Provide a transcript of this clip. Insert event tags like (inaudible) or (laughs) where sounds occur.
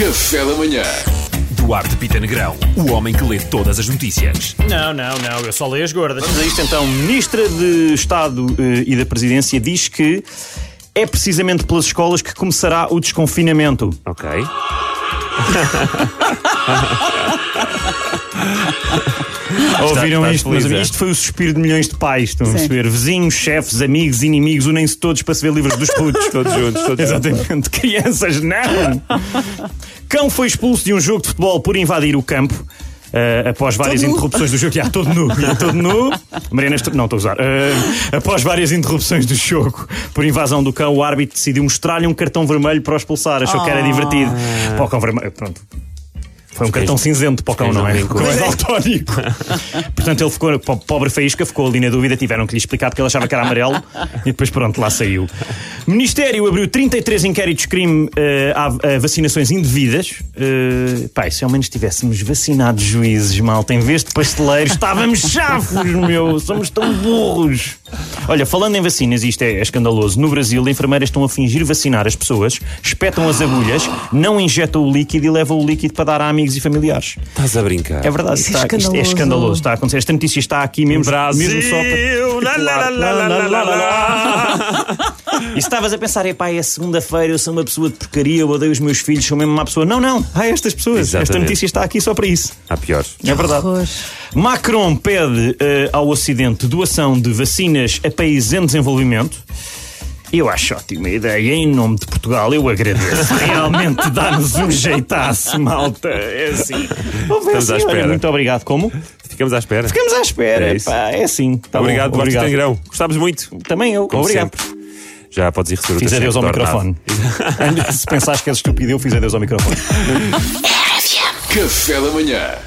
Café da manhã. Duarte Pita Negrão, o homem que lê todas as notícias. Não, não, não, eu só leio as gordas. Vamos a isto então. Ministra de Estado eh, e da Presidência diz que é precisamente pelas escolas que começará o desconfinamento. Ok. (laughs) Ouviram está isto, feliz, meus é? Isto foi o suspiro de milhões de pais. Estão a perceber? Vizinhos, chefes, amigos, inimigos, unem-se todos para se ver livres dos putos. (laughs) Todos juntos, todos Exatamente. Crianças, não! Cão foi expulso de um jogo de futebol por invadir o campo. eh, após várias interrupções do jogo, já todo nu, já todo nu. Mariana, estou- não estou a usar. Eh, após várias interrupções do jogo por invasão do cão, o árbitro decidiu mostrar-lhe um cartão vermelho para o expulsar. Achou que era divertido. Para o cão vermelho, pronto. Foi um cartão cinzento para o cão, não é? Com (laughs) mais daltónico. (laughs) Portanto, ele ficou, po- pobre Faísca, ficou ali na dúvida, tiveram que lhe explicar porque ele achava que era amarelo (laughs) e depois pronto, lá saiu. Ministério abriu 33 inquéritos de crime eh, a, a vacinações indevidas. Uh, pá, se ao menos tivéssemos vacinado juízes, malta, em vez de pasteleiros, estávamos chafos, meu, somos tão burros. Olha, falando em vacinas, isto é, é escandaloso. No Brasil, enfermeiras estão a fingir vacinar as pessoas, espetam as agulhas, não injetam o líquido e levam o líquido para dar a amigos e familiares. Estás a brincar. É verdade, Isso é está, isto é escandaloso. escandaloso. Está a acontecer. Esta notícia está aqui mesmo, Brasil, mesmo só para. lá, lá, lá, lá, lá, lá, lá. E se estavas a pensar, epá, é segunda-feira, eu sou uma pessoa de porcaria, eu odeio os meus filhos, sou mesmo uma pessoa. Não, não, há estas pessoas. Esta Exatamente. notícia está aqui só para isso. Há piores. É verdade. horror. Macron pede eh, ao Ocidente doação de vacinas a países em desenvolvimento. Eu acho ótima ideia. Em nome de Portugal, eu agradeço. (laughs) Realmente dá-nos um jeitaço, malta. É assim. Ver Estamos à assim, olha, espera. Muito obrigado. Como? Ficamos à espera. Ficamos à espera. É pá, é assim. Tá bom, Obrigado, obrigado. Negrão. Gostámos muito. Também eu. Como obrigado. sempre. Já podes ir receber o Fiz adeus ao microfone. (laughs) Se pensares que és estúpido, eu fiz adeus ao microfone. Café da manhã.